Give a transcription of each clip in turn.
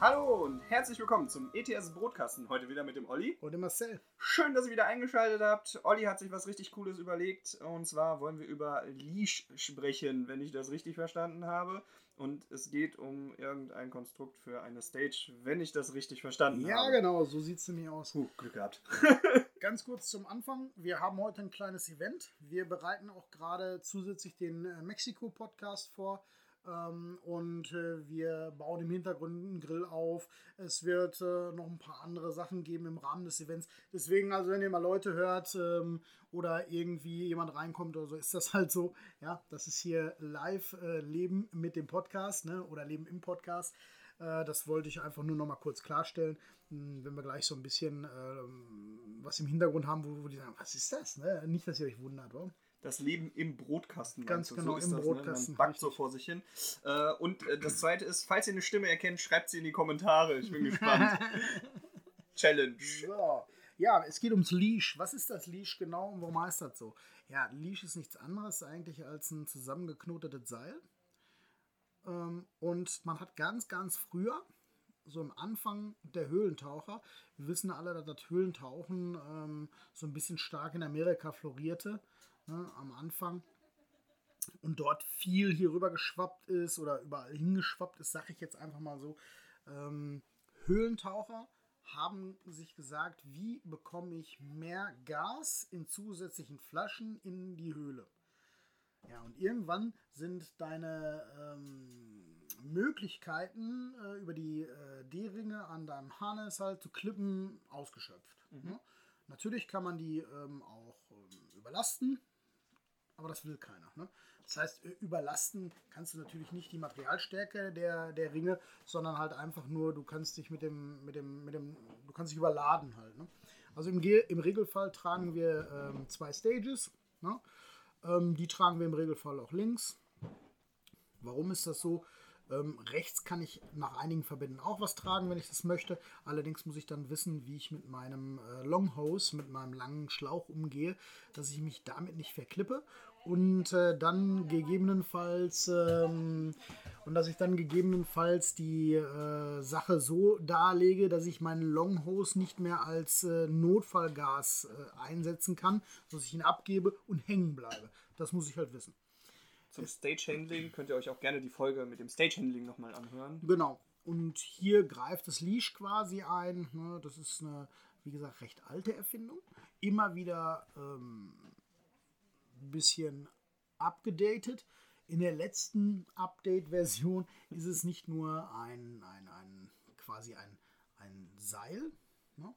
Hallo und herzlich willkommen zum ETS Brotkasten. Heute wieder mit dem Olli. Und dem Marcel. Schön, dass ihr wieder eingeschaltet habt. Olli hat sich was richtig Cooles überlegt. Und zwar wollen wir über Leash sprechen, wenn ich das richtig verstanden habe. Und es geht um irgendein Konstrukt für eine Stage, wenn ich das richtig verstanden Ja, habe. genau, so sieht es nämlich aus. Puh, Glück gehabt. Ganz kurz zum Anfang. Wir haben heute ein kleines Event. Wir bereiten auch gerade zusätzlich den äh, Mexiko-Podcast vor. Ähm, und äh, wir bauen im Hintergrund einen Grill auf. Es wird äh, noch ein paar andere Sachen geben im Rahmen des Events. Deswegen, also wenn ihr mal Leute hört ähm, oder irgendwie jemand reinkommt oder so, ist das halt so. Ja, das ist hier live äh, Leben mit dem Podcast ne? oder Leben im Podcast. Äh, Das wollte ich einfach nur noch mal kurz klarstellen, Hm, wenn wir gleich so ein bisschen ähm, was im Hintergrund haben, wo, wo die sagen, was ist das? Ne? Nicht, dass ihr euch wundert, oder? Das Leben im Brotkasten. Ganz genau, ist im das, Brotkasten, Ne? Man backt so vor sich hin. Äh, und äh, das zweite ist, falls ihr eine Stimme erkennt, schreibt sie in die Kommentare. Ich bin gespannt. Challenge. So. Ja, es geht ums Leash. Was ist das Leash genau und warum heißt das so? Ja, Leash ist nichts anderes eigentlich als ein zusammengeknotetes Seil. Ähm, und man hat ganz, ganz früher, so am Anfang der Höhlentaucher, wir wissen alle, dass das Höhlentauchen ähm, so ein bisschen stark in Amerika florierte, ne, am Anfang. Und dort viel hier rüber geschwappt ist oder überall hingeschwappt ist, sage ich jetzt einfach mal so. Ähm, Höhlentaucher haben sich gesagt, wie bekomme ich mehr Gas in zusätzlichen Flaschen in die Höhle. Ja, und irgendwann sind deine ähm, Möglichkeiten äh, über die äh, D-Ringe an deinem Harness halt zu klippen ausgeschöpft. Ne? Natürlich kann man die ähm, auch ähm, überlasten, aber das will keiner. Ne? Das heißt, überlasten kannst du natürlich nicht die Materialstärke der, der Ringe, sondern halt einfach nur, du kannst dich mit dem, mit dem, mit dem, du kannst dich überladen halt. Ne? Also im, im Regelfall tragen wir ähm, zwei Stages. Ne? Ähm, die tragen wir im Regelfall auch links. Warum ist das so? Ähm, rechts kann ich nach einigen Verbänden auch was tragen, wenn ich das möchte. Allerdings muss ich dann wissen, wie ich mit meinem äh, Longhose, mit meinem langen Schlauch umgehe, dass ich mich damit nicht verklippe und äh, dann gegebenenfalls ähm, und dass ich dann gegebenenfalls die äh, Sache so darlege, dass ich meinen Longhose nicht mehr als äh, Notfallgas äh, einsetzen kann, dass ich ihn abgebe und hängen bleibe. Das muss ich halt wissen. Zum Stagehandling könnt ihr euch auch gerne die Folge mit dem Stagehandling nochmal anhören. Genau. Und hier greift das Leash quasi ein. Ne? Das ist eine, wie gesagt, recht alte Erfindung. Immer wieder ähm, ein bisschen abgedatet. In der letzten Update-Version ist es nicht nur ein, ein, ein quasi ein, ein Seil. Ne?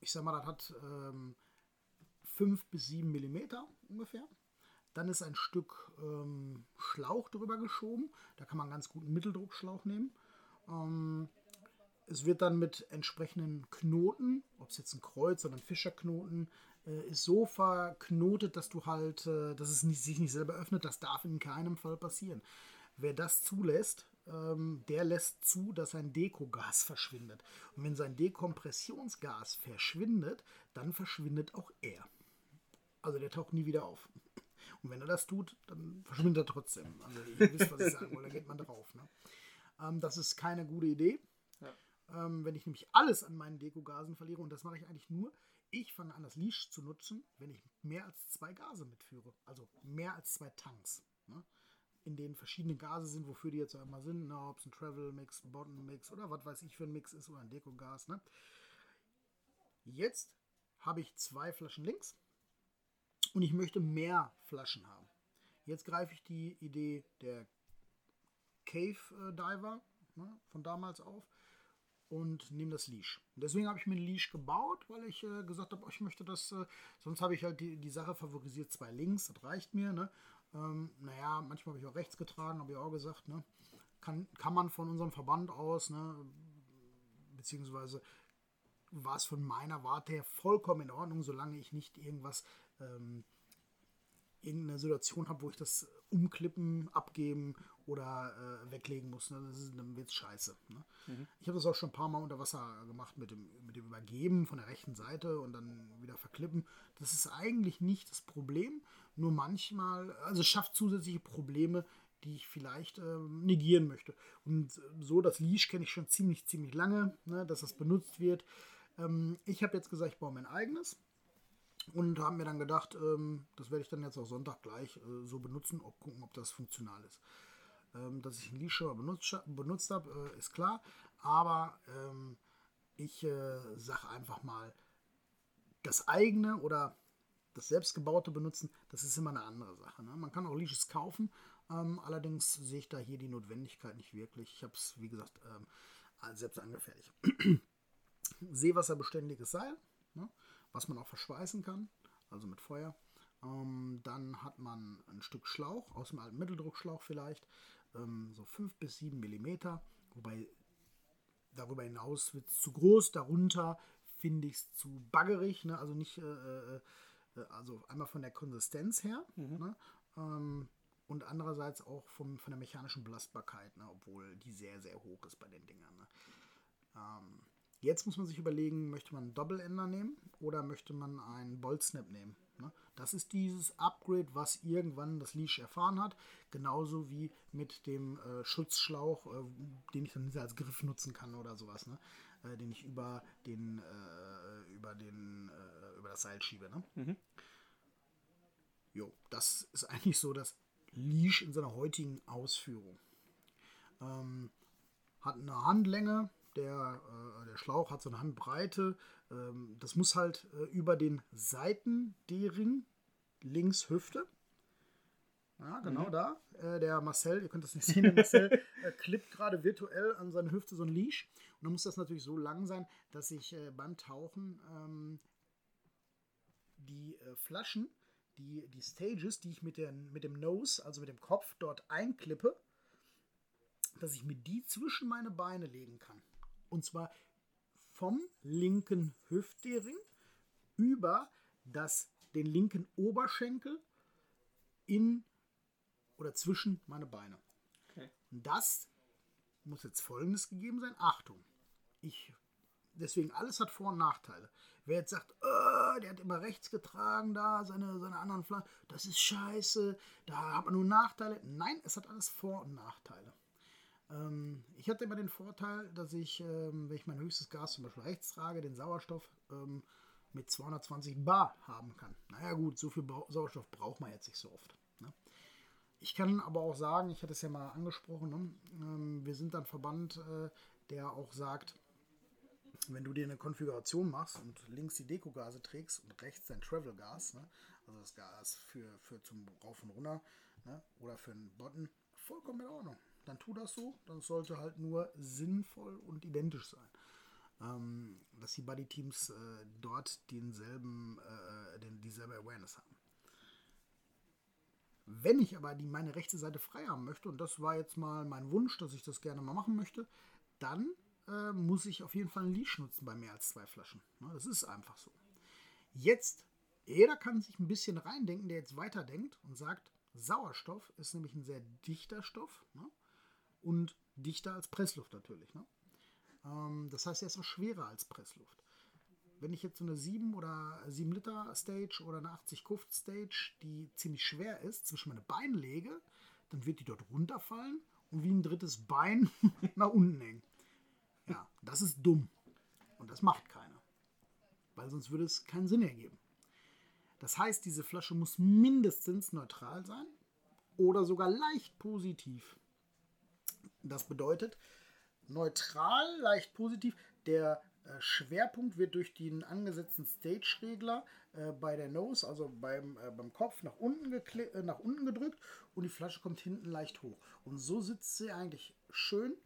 Ich sag mal, das hat ähm, 5 bis 7 Millimeter ungefähr. Dann ist ein Stück ähm, Schlauch drüber geschoben. Da kann man ganz gut einen Mitteldruckschlauch nehmen. Ähm, es wird dann mit entsprechenden Knoten, ob es jetzt ein Kreuz oder ein Fischerknoten äh, ist, so verknotet, dass du halt, äh, dass es nicht, sich nicht selber öffnet. Das darf in keinem Fall passieren. Wer das zulässt, ähm, der lässt zu, dass sein Dekogas verschwindet. Und wenn sein Dekompressionsgas verschwindet, dann verschwindet auch er. Also der taucht nie wieder auf. Und wenn er das tut, dann verschwindet er trotzdem. Also ihr wisst, was ich sagen will, da geht man drauf. Ne? Ähm, das ist keine gute Idee. Ähm, wenn ich nämlich alles an meinen Dekogasen verliere, und das mache ich eigentlich nur, ich fange an, das Leash zu nutzen, wenn ich mehr als zwei Gase mitführe. Also mehr als zwei Tanks. Ne? In denen verschiedene Gase sind, wofür die jetzt immer sind. Ne? Ob es ein Travel-Mix, ein Bottom-Mix oder was weiß ich für ein Mix ist oder ein Dekogas. Ne? Jetzt habe ich zwei Flaschen links und ich möchte mehr Flaschen haben. Jetzt greife ich die Idee der Cave äh, Diver ne, von damals auf und nehme das Leash. Deswegen habe ich mir ein Leash gebaut, weil ich äh, gesagt habe, ich möchte das, äh, sonst habe ich halt die, die Sache favorisiert, zwei links, das reicht mir. Ne? Ähm, naja, manchmal habe ich auch rechts getragen, habe ich auch gesagt. Ne? Kann, kann man von unserem Verband aus, ne? beziehungsweise war es von meiner Warte her vollkommen in Ordnung, solange ich nicht irgendwas, ähm, irgendeine Situation habe, wo ich das umklippen, abgeben oder äh, weglegen muss. Ne? Das ist, dann wird es scheiße. Ne? Mhm. Ich habe das auch schon ein paar Mal unter Wasser gemacht mit dem, mit dem Übergeben von der rechten Seite und dann wieder verklippen. Das ist eigentlich nicht das Problem, nur manchmal, also es schafft zusätzliche Probleme, die ich vielleicht äh, negieren möchte. Und so das Leash kenne ich schon ziemlich, ziemlich lange, ne, dass das benutzt wird. Ähm, ich habe jetzt gesagt, ich baue mein eigenes und habe mir dann gedacht, ähm, das werde ich dann jetzt auch Sonntag gleich äh, so benutzen, ob gucken, ob das funktional ist. Ähm, dass ich ein Leash schon mal benutzt, benutzt habe, äh, ist klar, aber ähm, ich äh, sage einfach mal, das eigene oder das selbstgebaute benutzen, das ist immer eine andere Sache. Ne? Man kann auch Leashes kaufen, ähm, allerdings sehe ich da hier die Notwendigkeit nicht wirklich. Ich habe es, wie gesagt, ähm, selbst angefertigt. Seewasserbeständiges Seil, ne? Was man auch verschweißen kann, also mit Feuer. Ähm, dann hat man ein Stück Schlauch, aus dem alten Mitteldruckschlauch vielleicht, ähm, so 5 bis 7 mm, wobei darüber hinaus wird es zu groß, darunter finde ich es zu baggerig, ne? also nicht, äh, äh, also einmal von der Konsistenz her, mhm. ne? ähm, und andererseits auch vom, von der mechanischen Belastbarkeit, ne? obwohl die sehr, sehr hoch ist bei den Dingern. Ne? Ähm, jetzt muss man sich überlegen, möchte man einen Doppelender nehmen oder möchte man einen Bolt Snap nehmen? Ne? Das ist dieses Upgrade, was irgendwann das Leash erfahren hat, genauso wie mit dem äh, Schutzschlauch, äh, den ich dann als Griff nutzen kann oder sowas, ne? Äh, den ich über den äh, über den äh, über das Seil schiebe. Ne? Mhm. Jo, das ist eigentlich so das Leash in seiner heutigen Ausführung. Ähm, hat eine Handlänge, der, äh, der Schlauch hat so eine Handbreite. Ähm, das muss halt äh, über den Seiten D-Ring links Hüfte. Ja, genau mhm. da. Äh, der Marcel, ihr könnt das nicht sehen, der Marcel äh, klippt gerade virtuell an seine Hüfte so ein Leash. Und dann muss das natürlich so lang sein, dass ich äh, beim Tauchen ähm, die äh, Flaschen die, die Stages, die ich mit, der, mit dem Nose, also mit dem Kopf dort einklippe, dass ich mir die zwischen meine Beine legen kann. Und zwar vom linken Hüftdering über das, den linken Oberschenkel in oder zwischen meine Beine. Okay. Und das muss jetzt folgendes gegeben sein. Achtung, ich deswegen alles hat Vor- und Nachteile. Wer jetzt sagt, oh, der hat immer rechts getragen, da seine, seine anderen Flaschen, das ist scheiße, da hat man nur Nachteile. Nein, es hat alles Vor- und Nachteile. Ich hatte immer den Vorteil, dass ich, ähm, wenn ich mein höchstes Gas zum Beispiel rechts trage, den Sauerstoff ähm, mit 220 Bar haben kann. Naja gut, so viel Sauerstoff braucht man jetzt nicht so oft. Ne? Ich kann aber auch sagen, ich hatte es ja mal angesprochen, ne? Ähm, wir sind ein Verband, äh, der auch sagt, wenn du dir eine Konfiguration machst und links die Dekogase trägst und rechts dein Travel-Gas, ne, also das Gas für, für zum Rauf und Runter ne, oder für einen Button, vollkommen in Ordnung. Dann tu das so, dann sollte halt nur sinnvoll und identisch sein. Ähm, dass die Buddy-Teams äh, dort denselben, äh, den, dieselbe Awareness haben. Wenn ich aber die, meine rechte Seite frei haben möchte, und das war jetzt mal mein Wunsch, dass ich das gerne mal machen möchte, dann äh, muss ich auf jeden Fall ein Leash nutzen bei mehr als zwei Flaschen. Ne, das ist einfach so. Jetzt, jeder kann sich ein bisschen reindenken, der jetzt weiterdenkt und sagt, Sauerstoff ist nämlich ein sehr dichter Stoff ne? Und dichter als Pressluft natürlich. Ne? Ähm, das heißt, er ist auch schwerer als Pressluft. Wenn ich jetzt so eine 7 oder 7 Liter Stage oder eine 80 Kuft Stage, die ziemlich schwer ist, zwischen meine Beine lege, dann wird die dort runterfallen und wie ein drittes Bein nach unten hängen. Ja, das ist dumm. Und das macht keiner. Weil sonst würde es keinen Sinn ergeben. Das heißt, diese Flasche muss mindestens neutral sein oder sogar leicht positiv. Das bedeutet, neutral, leicht positiv, der äh, Schwerpunkt wird durch den angesetzten Stage-Regler äh, bei der Nose, also beim, äh, beim Kopf, nach unten, äh, nach unten gedrückt und die Flasche kommt hinten leicht hoch. Und so sitzt sie eigentlich schön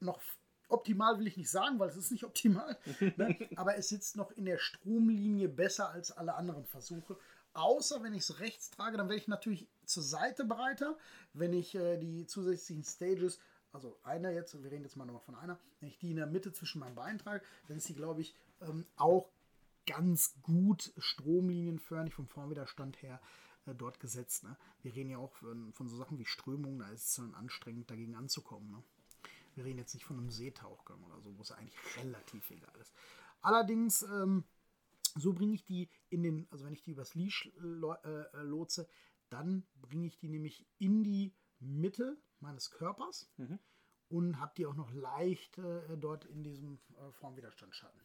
noch optimal will ich nicht sagen, weil es ist nicht optimal, ne? aber es sitzt noch in der Stromlinie besser als alle anderen Versuche. Außer wenn ich es rechts trage, dann werde ich natürlich zur Seite breiter. Wenn ich äh, die zusätzlichen Stages, also einer jetzt, wir reden jetzt mal nochmal von einer, wenn ich die in der Mitte zwischen meinen Beinen trage, dann ist die, glaube ich, ähm, auch ganz gut stromlinienförmig vom Formwiderstand her äh, dort gesetzt. Ne? Wir reden ja auch von, von, so Sachen wie Strömungen, da ist es dann anstrengend, dagegen anzukommen. Ne? Wir reden jetzt nicht von einem Seetauchgang oder so, wo es eigentlich relativ egal ist. Allerdings, ähm, so bringe ich die in den, also wenn ich die übers Leash äh, äh, lotse, dann bringe ich die nämlich in die Mitte meines Körpers mhm. und habe die auch noch leicht äh, dort in diesem äh, Formwiderstandsschatten.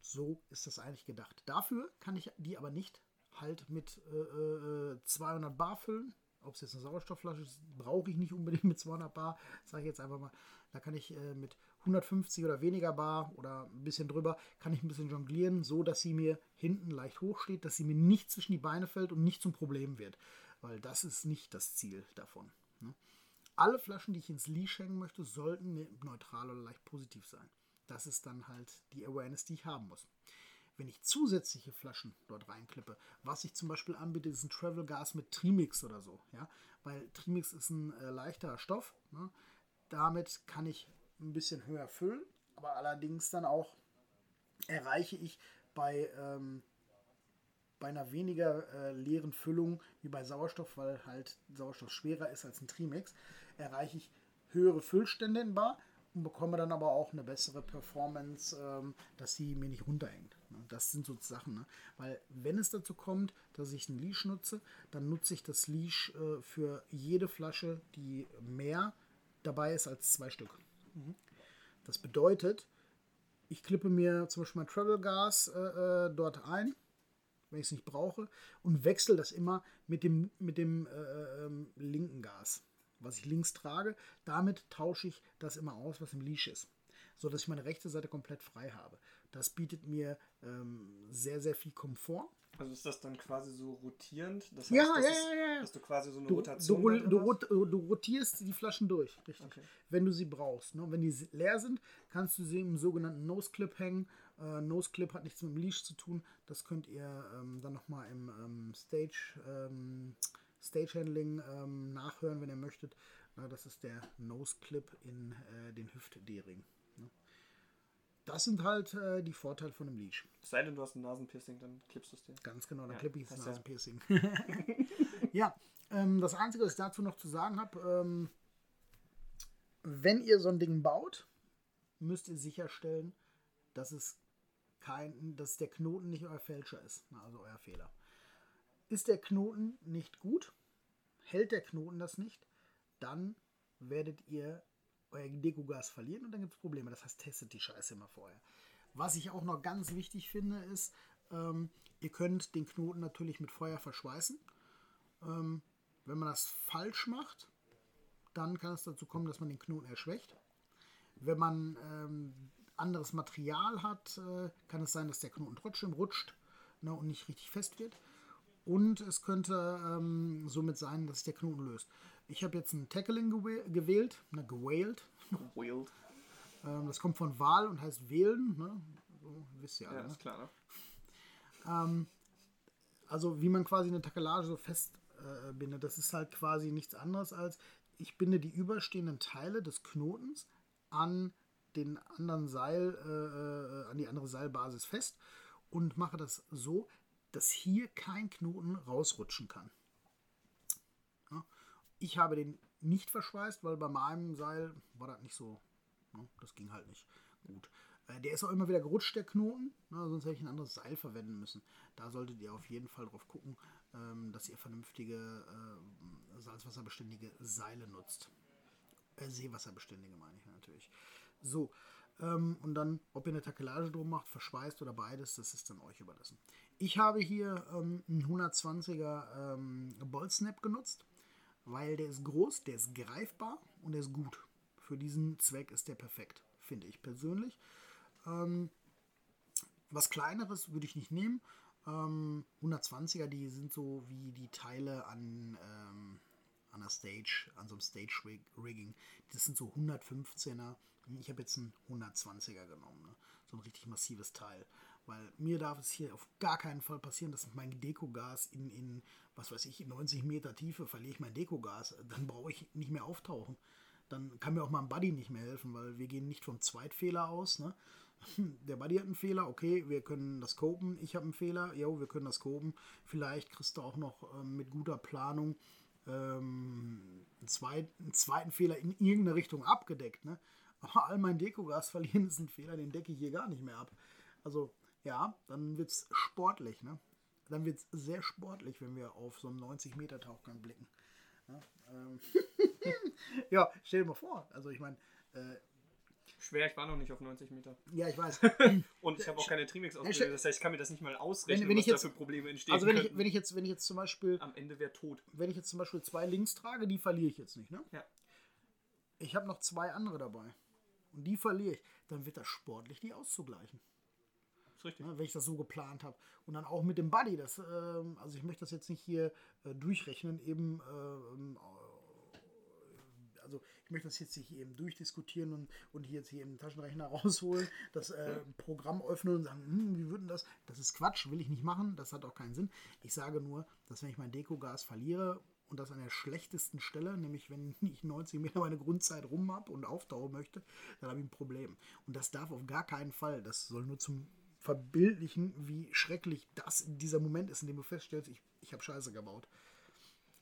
So ist das eigentlich gedacht. Dafür kann ich die aber nicht halt mit äh, 200 äh, Bar füllen, ob es jetzt eine Sauerstoffflasche ist, brauche ich nicht unbedingt mit 200 Bar, sage ich jetzt einfach mal. Da kann ich äh, mit 150 oder weniger Bar oder ein bisschen drüber, kann ich ein bisschen jonglieren, so dass sie mir hinten leicht hoch steht, dass sie mir nicht zwischen die Beine fällt und nicht zum Problem wird. Weil das ist nicht das Ziel davon. Ne? Alle Flaschen, die ich ins Leash hängen möchte, sollten neutral oder leicht positiv sein. Das ist dann halt die Awareness, die ich haben muss wenn ich zusätzliche Flaschen dort reinklippe, was ich zum Beispiel anbiete, ist ein Travel Gas mit Trimix oder so, ja, weil Trimix ist ein äh, leichterer Stoff. Ne? Damit kann ich ein bisschen höher füllen, aber allerdings dann auch erreiche ich bei, ähm, bei einer weniger äh, leeren Füllung wie bei Sauerstoff, weil halt Sauerstoff schwerer ist als ein Trimix, erreiche ich höhere Füllstände in Bar und bekomme dann aber auch eine bessere Performance, ähm, dass sie mir nicht runterhängt. Ne? Das sind so Sachen. Ne? Weil wenn es dazu kommt, dass ich ein Leash nutze, dann nutze ich das Leash äh, für jede Flasche, die mehr dabei ist als zwei Stück. Mhm. Das bedeutet, ich klippe mir zum Beispiel mein Travel Gas äh, äh, dort ein, wenn ich es nicht brauche, und wechsle das immer mit dem, mit dem äh, ähm, linken Gas, was ich links trage. Damit tausche ich das immer aus, was im Leash ist, sodass ich meine rechte Seite komplett frei habe. Das bietet mir ähm, sehr, sehr viel Komfort. Also ist das dann quasi so rotierend? Das heißt, ja, ja, ja, ja. Dass du quasi so eine du, Rotation du, du, rot, du, rotierst die Flaschen durch, richtig. Okay. Wenn du sie brauchst. Ne? Wenn die leer sind, kannst du sie im sogenannten Nose Clip hängen. Äh, Nose Clip hat nichts mit dem Leash zu tun. Das könnt ihr ähm, dann nochmal im ähm, Stage, ähm, Stage Handling ähm, nachhören, wenn ihr möchtet. Na, das ist der Nose Clip in äh, den Hüft-D-Ring. Das sind halt äh, die Vorteile von einem Leash. Sei denn, du hast ein Nasenpiercing, dann klippst du es dir. Ganz genau, dann ja, klippe ich das Nasenpiercing. Ja, ja ähm, das Einzige, was ich dazu noch zu sagen habe, ähm, wenn ihr so ein Ding baut, müsst ihr sicherstellen, dass es kein, dass der Knoten nicht euer Fälscher ist, also euer Fehler. Ist der Knoten nicht gut, hält der Knoten das nicht, dann werdet ihr euer Dekogas verlieren und dann gibt es Probleme. Das heißt, testet die Scheiße immer vorher. Was ich auch noch ganz wichtig finde, ist, ähm, ihr könnt den Knoten natürlich mit Feuer verschweißen. Ähm, wenn man das falsch macht, dann kann es dazu kommen, dass man den Knoten erschwächt. Wenn man ähm, anderes Material hat, äh, kann es sein, dass der Knoten trotzdem rutscht ne, und nicht richtig fest wird. Und es könnte ähm, somit sein, dass sich der Knoten löst. Ich habe jetzt ein Tackling gewählt, ne, gewählt. Gewählt. ähm, das kommt von Wahl und heißt wählen. Ne? So, wisst ihr alle. Ja, ne? ist klar. Ne? Ähm, also wie man quasi eine Takelage so festbindet, äh, das ist halt quasi nichts anderes als, ich binde die überstehenden Teile des Knotens an den anderen Seil, äh, äh an die andere Seilbasis fest und mache das so, dass hier kein Knoten rausrutschen kann. Ich habe den nicht verschweißt, weil bei meinem Seil war das nicht so. Ne? Das ging halt nicht gut. Äh, der ist auch immer wieder gerutscht, der Knoten, ne? sonst hätte ich ein anderes Seil verwenden müssen. Da solltet ihr auf jeden Fall drauf gucken, ähm, dass ihr vernünftige äh, salzwasserbeständige Seile nutzt. Äh, Seewasserbeständige meine ich natürlich. So, ähm, und dann, ob ihr eine Takelage drum macht, verschweißt oder beides, das ist dann euch überlassen. Ich habe hier ähm, einen 120er ähm, Boltsnap genutzt weil der ist groß, der ist greifbar und der ist gut. Für diesen Zweck ist der perfekt, finde ich persönlich. Ähm, was kleineres würde ich nicht nehmen. Ähm, 120er, die sind so wie die Teile an, ähm, an der Stage, an so einem Stage-Rigging. Das sind so 115er. Ich habe jetzt einen 120er genommen. Ne? So ein richtig massives Teil. Weil mir darf es hier auf gar keinen Fall passieren, dass mein Dekogas in, in, was weiß ich, in 90 Meter Tiefe verliere ich mein Dekogas. Dann brauche ich nicht mehr auftauchen. Dann kann mir auch mein Buddy nicht mehr helfen, weil wir gehen nicht vom Zweitfehler aus. Ne? Der Buddy hat einen Fehler, okay, wir können das kopen. Ich habe einen Fehler, jo, wir können das kopen. Vielleicht kriegst du auch noch ähm, mit guter Planung ähm, einen, zweit, einen, zweiten Fehler in irgendeine Richtung abgedeckt. Ne? Aber all mein Dekogas verlieren ist ein Fehler, den decke ich hier gar nicht mehr ab. Also ja, dann wird es sportlich. Ne? Dann wird es sehr sportlich, wenn wir auf so einen 90-Meter-Tauchgang blicken. Ja, ähm ja, stell dir mal vor. Also ich meine, äh, Schwer, ich war noch nicht auf 90 Meter. Ja, ich weiß. und ich habe auch keine Trimix ausgebildet, das heißt, ich kann mir das nicht mal ausrechnen, wenn, wenn was jetzt, da für Probleme entstehen Also wenn ich, wenn ich, jetzt, wenn ich jetzt zum Beispiel... Am Ende wäre tot. Wenn ich jetzt zum Beispiel zwei Links trage, die verliere ich jetzt nicht, ne? Ja. Ich habe noch zwei andere dabei. Und die verliere ich. Dann wird das sportlich, die auszugleichen. ist richtig. Ja, wenn ich das so geplant habe. Und dann auch mit dem Buddy. Das, ähm, also ich möchte das jetzt nicht hier äh, durchrechnen, eben ähm, also ich möchte das jetzt nicht eben durchdiskutieren und, und hier jetzt hier im Taschenrechner rausholen, das äh, Programm öffnen und sagen, hm, wie würden das? Das ist Quatsch, will ich nicht machen, das hat auch keinen Sinn. Ich sage nur, dass wenn ich mein Dekogas verliere und das an der schlechtesten Stelle, nämlich wenn ich 90 Meter meine Grundzeit rum habe und auftauchen möchte, dann habe ich ein Problem. Und das darf auf gar keinen Fall, das soll nur zum verbildlichen, wie schrecklich das dieser Moment ist, in dem du feststellst, ich, ich habe Scheiße gebaut.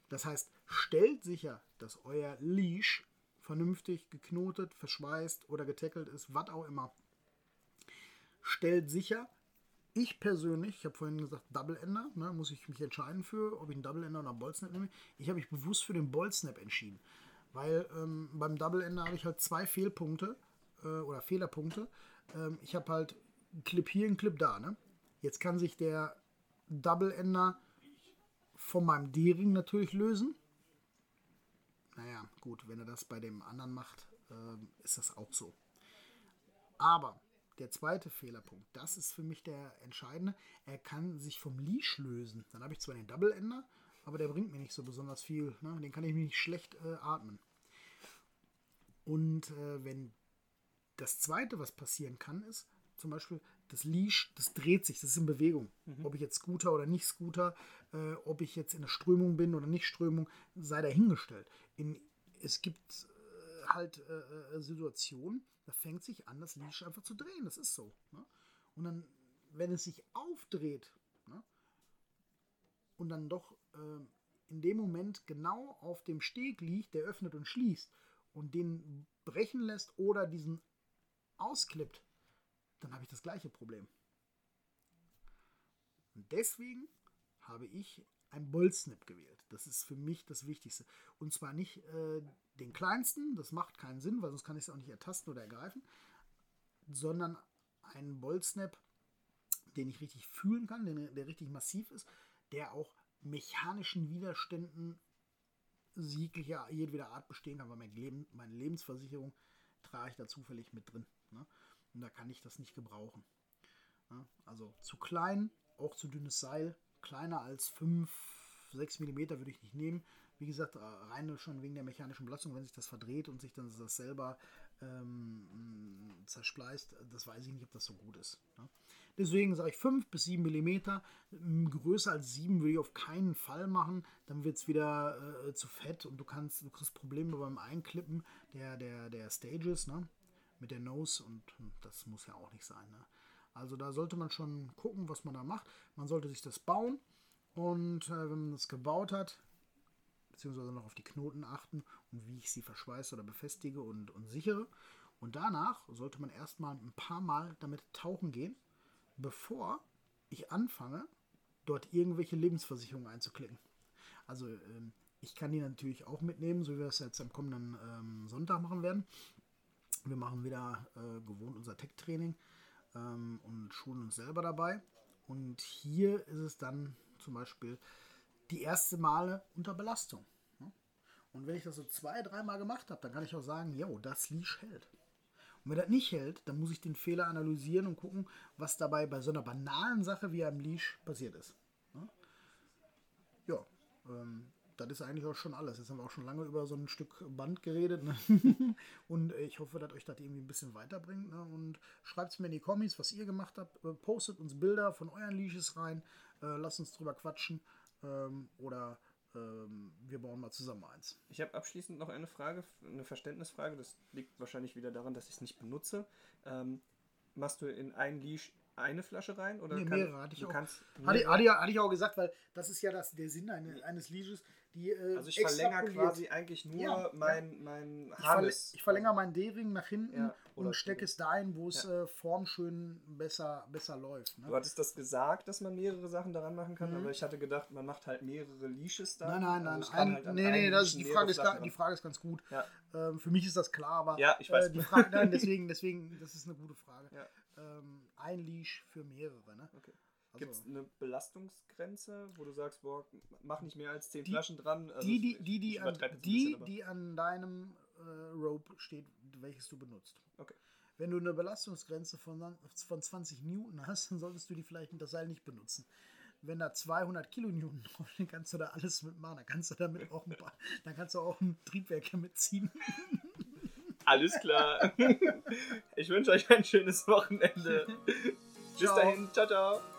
Das heißt, stellt sicher, dass euer Leash vernünftig geknotet, verschweißt oder getackelt ist, was auch immer. Stellt sicher, ich persönlich, ich habe vorhin gesagt Double Ender, ne, muss ich mich entscheiden für, ob ich einen Double Ender oder einen Snap nehme. Ich habe mich bewusst für den Ball Snap entschieden, weil ähm, beim Double Ender habe ich halt zwei Fehlpunkte äh, oder Fehlerpunkte. Ähm, ich habe halt einen Clip hier, einen Clip da. Ne? Jetzt kann sich der Double Ender von meinem D-Ring natürlich lösen. Naja, gut, wenn er das bei dem anderen macht, äh, ist das auch so. Aber der zweite Fehlerpunkt, das ist für mich der entscheidende. Er kann sich vom Leash lösen. Dann habe ich zwar den Double Ender, aber der bringt mir nicht so besonders viel. Ne? Den kann ich mir nicht schlecht äh, atmen. Und äh, wenn das zweite, was passieren kann, ist zum Beispiel das Leash, das dreht sich, das ist in Bewegung. Mhm. Ob ich jetzt Scooter oder nicht Scooter, äh, ob ich jetzt in der Strömung bin oder nicht Strömung, sei dahingestellt. In, es gibt halt äh, äh Situationen, da fängt sich an, das Leash einfach zu drehen. Das ist so. Ne? Und dann, wenn es sich aufdreht ne? und dann doch ähm, in dem Moment genau auf dem Steg liegt, der öffnet und schließt und den brechen lässt oder diesen ausklippt, dann habe ich das gleiche Problem. Und deswegen habe ich ein Bolzsnap gewählt. Das ist für mich das Wichtigste. Und zwar nicht äh, den kleinsten, das macht keinen Sinn, weil sonst kann ich es auch nicht ertasten oder ergreifen, sondern einen Bolzsnap, den ich richtig fühlen kann, der, der richtig massiv ist, der auch mechanischen Widerständen jeglicher, jedweder Art bestehen kann, weil mein Leben, meine Lebensversicherung trage ich da zufällig mit drin. Ne? Und da kann ich das nicht gebrauchen. Ja, also zu klein, auch zu dünnes Seil. Kleiner als 5, 6 mm würde ich nicht nehmen. Wie gesagt, äh, rein schon wegen der mechanischen Belastung, wenn sich das verdreht und sich dann das selber ähm, zerspleißt, das weiß ich nicht, ob das so gut ist. Ne? Deswegen sage ich 5 bis 7 mm. Größer als 7 würde ich auf keinen Fall machen. Dann wird es wieder äh, zu fett und du kannst, du kriegst Probleme beim Einklippen der, der, der Stages. Ne? mit der Nose und das muss ja auch nicht sein. Ne? Also da sollte man schon gucken, was man da macht. Man sollte sich das bauen und äh, wenn man das gebaut hat, beziehungsweise noch auf die Knoten achten und wie ich sie verschweiße oder befestige und, und sichere. Und danach sollte man erstmal ein paar Mal damit tauchen gehen, bevor ich anfange, dort irgendwelche Lebensversicherungen einzuklicken. Also ähm, ich kann die natürlich auch mitnehmen, so wie wir es jetzt am kommenden ähm, Sonntag machen werden. Wir machen wieder äh, gewohnt unser Tech-Training ähm, und schulen uns selber dabei. Und hier ist es dann zum Beispiel die erste Male unter Belastung. Und wenn ich das so zwei, dreimal gemacht habe, dann kann ich auch sagen, jo, das Leash hält. Und wenn das nicht hält, dann muss ich den Fehler analysieren und gucken, was dabei bei so einer banalen Sache wie einem Leash passiert ist. Ja, ähm, das ist eigentlich auch schon alles. Jetzt haben wir auch schon lange über so ein Stück Band geredet. Ne? und ich hoffe, dass euch das irgendwie ein bisschen weiterbringt. Ne? Und schreibt es mir in die Kommis, was ihr gemacht habt. Äh, postet uns Bilder von euren Leashes rein. Äh, lasst uns drüber quatschen. Ähm, oder ähm, wir bauen mal zusammen eins. Ich habe abschließend noch eine Frage, eine Verständnisfrage. Das liegt wahrscheinlich wieder daran, dass ich es nicht benutze. Ähm, machst du in ein Leash eine Flasche rein? Oder nee, kann, mehrere hatte ich du auch. Kannst hatte, hatte, ich, hatte ich auch gesagt, weil das ist ja das, der Sinn eines, eines Leashes. Die, äh, also ich verlängere quasi eigentlich nur Ja, mein, mein Harness. ich verlängere meinen D-Ring nach hinten Ja, und stecke es dahin, wo es Ja. äh, formschön besser, besser läuft. Ne? Du hattest das gesagt, dass man mehrere Sachen daran machen kann, Mhm. aber ich hatte gedacht, man macht halt mehrere Leashes da. Nein, nein, nein. Also ich kann ein, halt nee, nee, das ist, die, Frage ist, ga- die. Frage ist ganz gut. Ähm, für mich ist das klar, aber Ja, ich weiß. Äh, die Frage, nein, deswegen, deswegen, das ist eine gute Frage. Ähm, ein Leash für mehrere, ne? Okay. Also, Gibt es eine Belastungsgrenze, wo du sagst, boah, mach nicht mehr als 10 Die- Flaschen dran? Also die, die, die, die, an, die, bisschen, die an deinem äh, Rope steht, welches du benutzt. Okay. Wenn du eine Belastungsgrenze von, von 20 Newton hast, dann solltest du die vielleicht das Seil nicht benutzen. Wenn da 200 Kilonewton draufstehen, kannst du da alles mitmachen. Dann kannst du damit auch ein paar, dann kannst du auch ein Triebwerk mitziehen. Alles klar. ich wünsche euch ein schönes Wochenende. Bis Ciao. dahin. Ciao, ciao.